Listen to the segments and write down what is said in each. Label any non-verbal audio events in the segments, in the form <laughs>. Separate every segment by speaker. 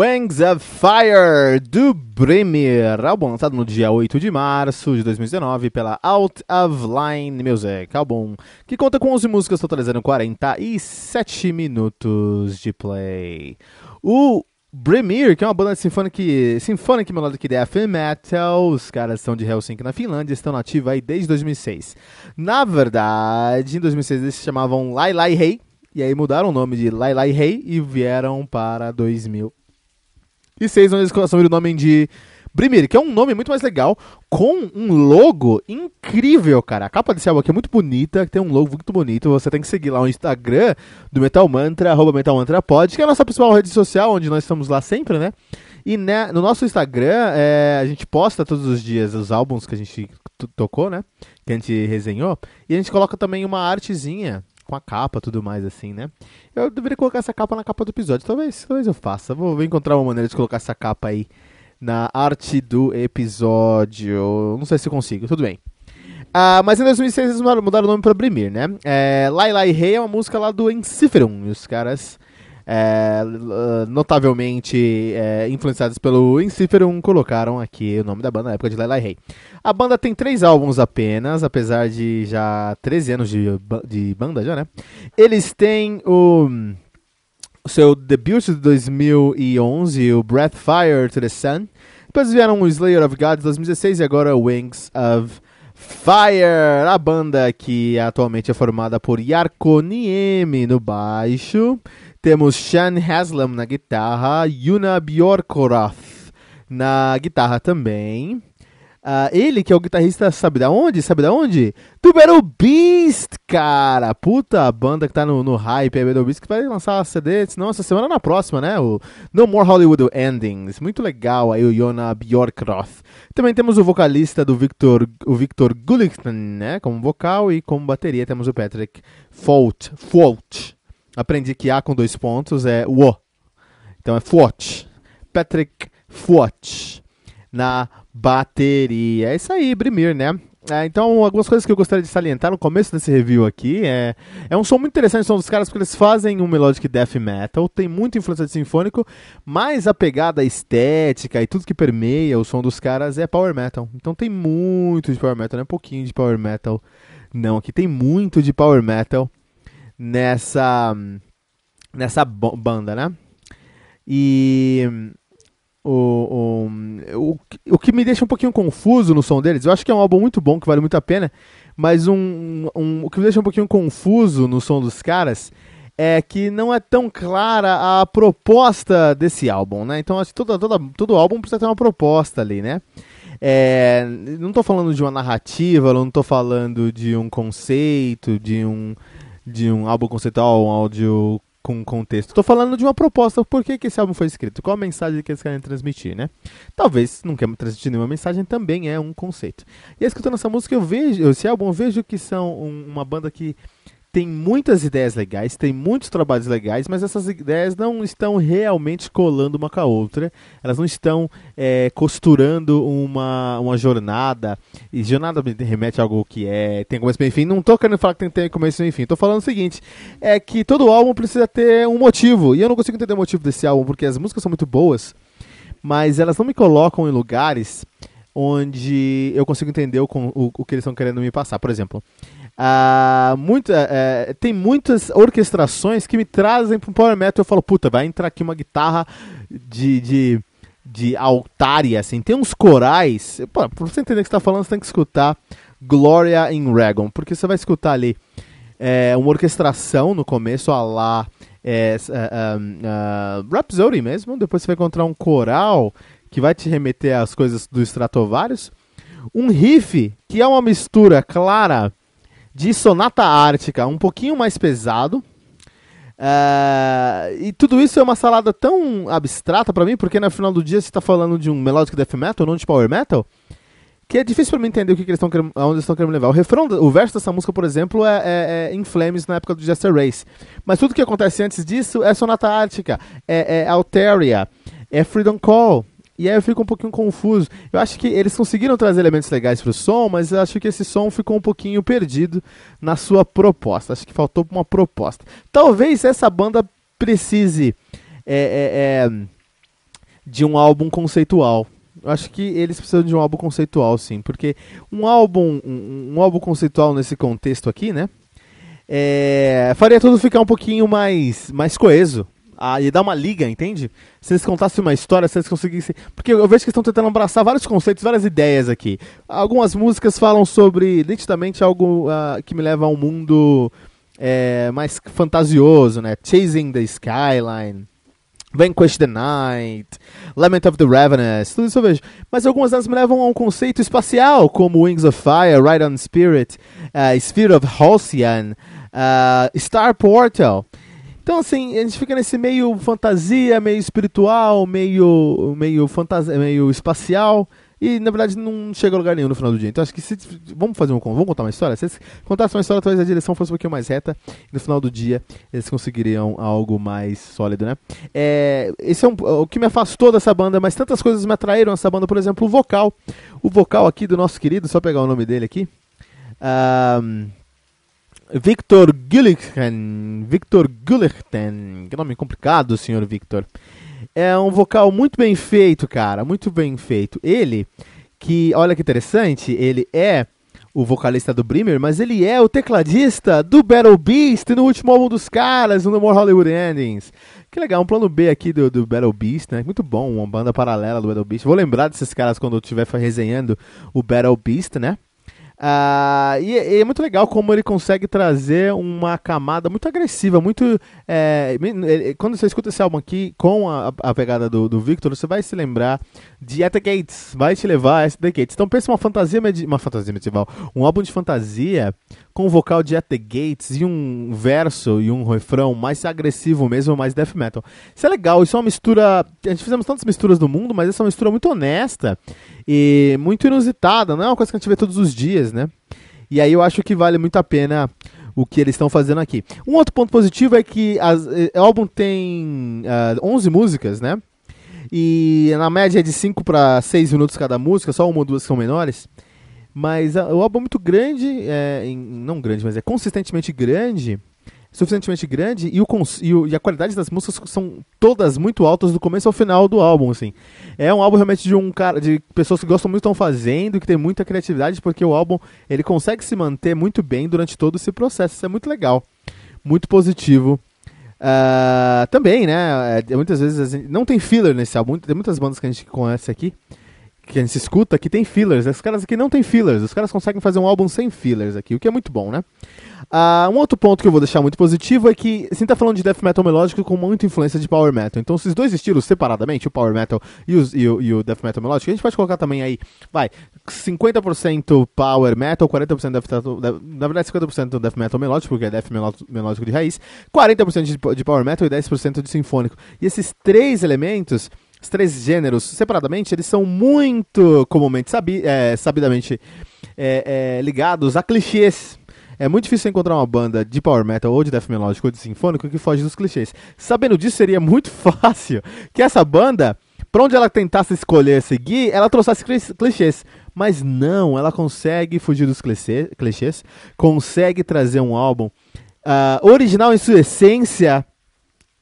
Speaker 1: Wings of Fire, do Bremer, álbum lançado no dia 8 de março de 2019 pela Out of Line Music, álbum que conta com 11 músicas totalizando 47 minutos de play. O Bremer, que é uma banda de symphonic, symphonic melodic death metal, os caras são de Helsinki na Finlândia, estão nativos aí desde 2006. Na verdade, em 2006 eles se chamavam Lai Lai Hey, e aí mudaram o nome de Lai Lai Hey e vieram para 2000 e 6, onde eles assumiram o nome de Brimir, que é um nome muito mais legal, com um logo incrível, cara. A capa desse álbum aqui é muito bonita, tem um logo muito bonito. Você tem que seguir lá o Instagram do Metal Mantra, arroba Metal Mantra Pod, que é a nossa principal rede social, onde nós estamos lá sempre, né? E né, no nosso Instagram, é, a gente posta todos os dias os álbuns que a gente tocou, né? Que a gente resenhou. E a gente coloca também uma artezinha com a capa tudo mais, assim, né? Eu deveria colocar essa capa na capa do episódio. Talvez, talvez eu faça. Vou, encontrar uma maneira de colocar essa capa aí na arte do episódio. Não sei se consigo, tudo bem. Uh, mas em 2006 eles mudaram o nome pra Brimir, né? É, Lai Lai Rei é uma música lá do Enciferum. E os caras é, notavelmente é, influenciados pelo Inciferum, colocaram aqui o nome da banda na época de Lai Rei. A banda tem três álbuns apenas, apesar de já 13 anos de, de banda já, né? Eles têm o, o seu debut de 2011, o Breathfire to the Sun. Depois vieram o Slayer of God de 2016 e agora Wings of Fire, a banda que atualmente é formada por Yarko Niemi no baixo, temos Sean Haslam na guitarra, Yuna Bjorkoroth na guitarra também. Uh, ele, que é o guitarrista, sabe da onde? Sabe da onde? Do Battle Beast, cara! Puta banda que tá no, no hype, é Battle Beast, que vai lançar CD, não essa semana, na próxima, né? O No More Hollywood Endings. Muito legal aí o Yona Bjorkroth. Também temos o vocalista do Victor, o Victor Gullickson, né? Como vocal e como bateria temos o Patrick Fault. Fault. Aprendi que A com dois pontos é o. Então é Fuot. Patrick Fuot. Na bateria. É isso aí, Brimir, né? É, então, algumas coisas que eu gostaria de salientar no começo desse review aqui é, é um som muito interessante, o som dos caras, porque eles fazem um melodic death metal, tem muita influência de sinfônico, mas a pegada estética e tudo que permeia o som dos caras é power metal. Então tem muito de power metal, não é pouquinho de power metal, não. Aqui tem muito de power metal nessa nessa banda, né? E o, o, o, que me deixa um pouquinho confuso no som deles, eu acho que é um álbum muito bom, que vale muito a pena, mas um, um, o que me deixa um pouquinho confuso no som dos caras é que não é tão clara a proposta desse álbum, né? Então, acho que todo, todo, todo álbum precisa ter uma proposta ali, né? É, não estou falando de uma narrativa, não estou falando de um conceito, de um de um álbum conceitual, um áudio com contexto. Estou falando de uma proposta, por que, que esse álbum foi escrito, qual a mensagem que eles querem transmitir, né? Talvez não quer transmitir nenhuma mensagem, também é um conceito. E escutando essa música, eu vejo, esse álbum, eu vejo que são um, uma banda que tem muitas ideias legais, tem muitos trabalhos legais, mas essas ideias não estão realmente colando uma com a outra. Elas não estão é, costurando uma, uma jornada. E jornada remete a algo que é tem começo, meio. Não estou querendo falar que tem, tem começo, meio e fim. Estou falando o seguinte: é que todo álbum precisa ter um motivo. E eu não consigo entender o motivo desse álbum, porque as músicas são muito boas, mas elas não me colocam em lugares onde eu consigo entender o, o, o que eles estão querendo me passar. Por exemplo. Uh, muita, uh, tem muitas orquestrações que me trazem para um power metal. Eu falo, puta, vai entrar aqui uma guitarra de, de, de altária, assim. Tem uns corais. Pô, você entender o que você tá falando, você tem que escutar Gloria in Dragon, porque você vai escutar ali é, uma orquestração no começo, a lá é, uh, uh, Rhapsody mesmo. Depois você vai encontrar um coral que vai te remeter às coisas do Stratovarius. Um riff que é uma mistura clara de Sonata Ártica, um pouquinho mais pesado. Uh, e tudo isso é uma salada tão abstrata para mim, porque no final do dia você está falando de um melodic death metal, não de power metal, que é difícil para mim entender o que, que eles estão eles estão querendo levar. O refrão, o verso dessa música, por exemplo, é, é, é, em Flames na época do Jester Race. Mas tudo que acontece antes disso é Sonata Ártica, é, é Alteria, é Freedom Call, e aí eu fico um pouquinho confuso. Eu acho que eles conseguiram trazer elementos legais para o som, mas eu acho que esse som ficou um pouquinho perdido na sua proposta. Acho que faltou uma proposta. Talvez essa banda precise é, é, é, de um álbum conceitual. Eu acho que eles precisam de um álbum conceitual, sim, porque um álbum, um, um álbum conceitual nesse contexto aqui, né, é, faria tudo ficar um pouquinho mais, mais coeso, e dar uma liga, entende? Se eles contassem uma história, se eles conseguissem. Porque eu vejo que estão tentando abraçar vários conceitos, várias ideias aqui. Algumas músicas falam sobre, nitidamente, algo uh, que me leva a um mundo é, mais fantasioso, né? Chasing the Skyline. Vanquish the Night, Lament of the Ravenous, tudo isso eu vejo. Mas algumas delas me levam a um conceito espacial, como Wings of Fire, Ride on Spirit, uh, Sphere of Halcyon, uh, Star Portal. Então, assim, a gente fica nesse meio fantasia, meio espiritual, meio, meio, fantasia, meio espacial. E na verdade não chega a lugar nenhum no final do dia. Então acho que se. Vamos fazer um. Vamos contar uma história? Se eles contassem uma história, talvez a direção fosse um pouquinho mais reta. E no final do dia eles conseguiriam algo mais sólido, né? É, esse é um, o que me afastou dessa banda, mas tantas coisas me atraíram essa banda, por exemplo, o vocal. O vocal aqui do nosso querido, só pegar o nome dele aqui. Um, Victor Gullichten. Victor Gullichten. Que nome complicado, senhor Victor. É um vocal muito bem feito, cara. Muito bem feito. Ele, que, olha que interessante, ele é o vocalista do Brimmer, mas ele é o tecladista do Battle Beast no último álbum dos caras, no More Hollywood Endings. Que legal, um plano B aqui do, do Battle Beast, né? Muito bom, uma banda paralela do Battle Beast. Vou lembrar desses caras quando eu estiver resenhando o Battle Beast, né? Uh, e, e, é muito legal como ele consegue trazer uma camada muito agressiva, muito. É, quando você escuta esse álbum aqui com a, a pegada do, do Victor, você vai se lembrar de At the Gates, vai te levar a At the Gates. Então pensa uma fantasia, uma fantasia medieval, um álbum de fantasia com um vocal de At the Gates e um verso e um refrão mais agressivo mesmo, mais death metal. Isso é legal, isso é uma mistura. A gente fizemos tantas misturas no mundo, mas essa é uma mistura muito honesta e muito inusitada, não é uma coisa que a gente vê todos os dias, né? E aí eu acho que vale muito a pena o que eles estão fazendo aqui. Um outro ponto positivo é que as, eh, o álbum tem uh, ah, 11 músicas, né? E na média é de 5 para 6 minutos cada música, só uma ou duas são menores. Mas a, o álbum é muito grande, é, em, não grande, mas é consistentemente grande, suficientemente grande, e, o, e, o, e, a qualidade das músicas são todas muito altas do começo ao final do álbum, assim. É um álbum realmente de um cara, de pessoas que gostam muito estão fazendo, que tem muita criatividade, porque o álbum ele consegue se manter muito bem durante todo esse processo. Isso é muito legal, muito positivo. Uh, também, né? É, muitas vezes não tem filler nesse álbum. Tem muitas bandas que a gente conhece aqui que a gente escuta que tem fillers. Os caras aqui não tem fillers. Os caras conseguem fazer um álbum sem fillers aqui, o que é muito bom, né? Uh, um outro ponto que eu vou deixar muito positivo é que a gente tá falando de death metal melódico com muita influência de power metal. Então, esses dois estilos separadamente, o power metal e, os, e, o, e o death metal melódico, a gente pode colocar também aí, vai, 50% power metal, 40% death metal, na verdade 50% death metal melódico, porque é death melódico de raiz, 40% de, de power metal e 10% de sinfônico. E esses três elementos os três gêneros, separadamente, eles são muito comumente sabi é, sabidamente é, é, ligados a clichês. é muito difícil encontrar uma banda de power metal ou de death melódico ou de sinfônico que foge dos clichês. Sabendo disso, seria muito <laughs> fácil que essa banda, pra onde ela tentasse escolher seguir, ela trouxesse clichês. Mas não, ela consegue fugir dos clichês, consegue trazer um álbum uh, original em sua essência,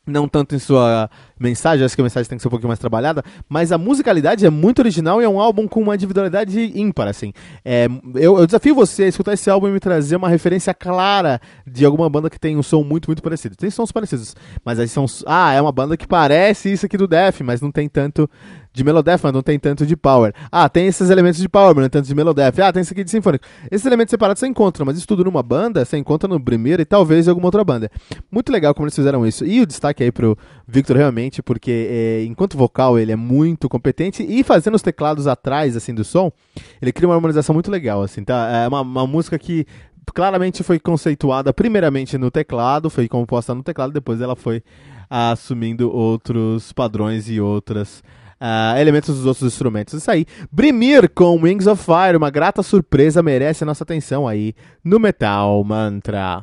Speaker 1: não tanto em sua mensagem, acho que a mensagem tem que ser um pouquinho mais trabalhada, mas a musicalidade é muito original e é um álbum com uma individualidade ímpar, assim. É, eu, eu, desafio você a escutar esse álbum e me trazer uma referência clara de alguma banda que tem um som muito, muito parecido. Tem sons parecidos, mas aí são... Ah, é uma banda que parece isso aqui do Def, mas não tem tanto de Melodeath, mas não tem tanto de Power. Ah, tem esses elementos de Power, mas não tem tanto de Melodeath. Ah, tem esse aqui de Symphonic. Esses elementos separados você encontra, mas isso tudo numa banda, você encontra no Premier e talvez em alguma outra banda. Muito legal como eles fizeram isso. E o destaque aí pro Victor realmente, porque é, enquanto vocal ele é muito competente e fazendo os teclados atrás, assim, do som, ele cria uma harmonização muito legal, assim, tá? É uma, uma música que claramente foi conceituada primeiramente no teclado, foi composta no teclado, depois ela foi assumindo outros padrões e outras uh, elementos dos outros instrumentos. Isso aí. Brimir com Wings of Fire, uma grata surpresa, merece a nossa atenção aí no Metal Mantra.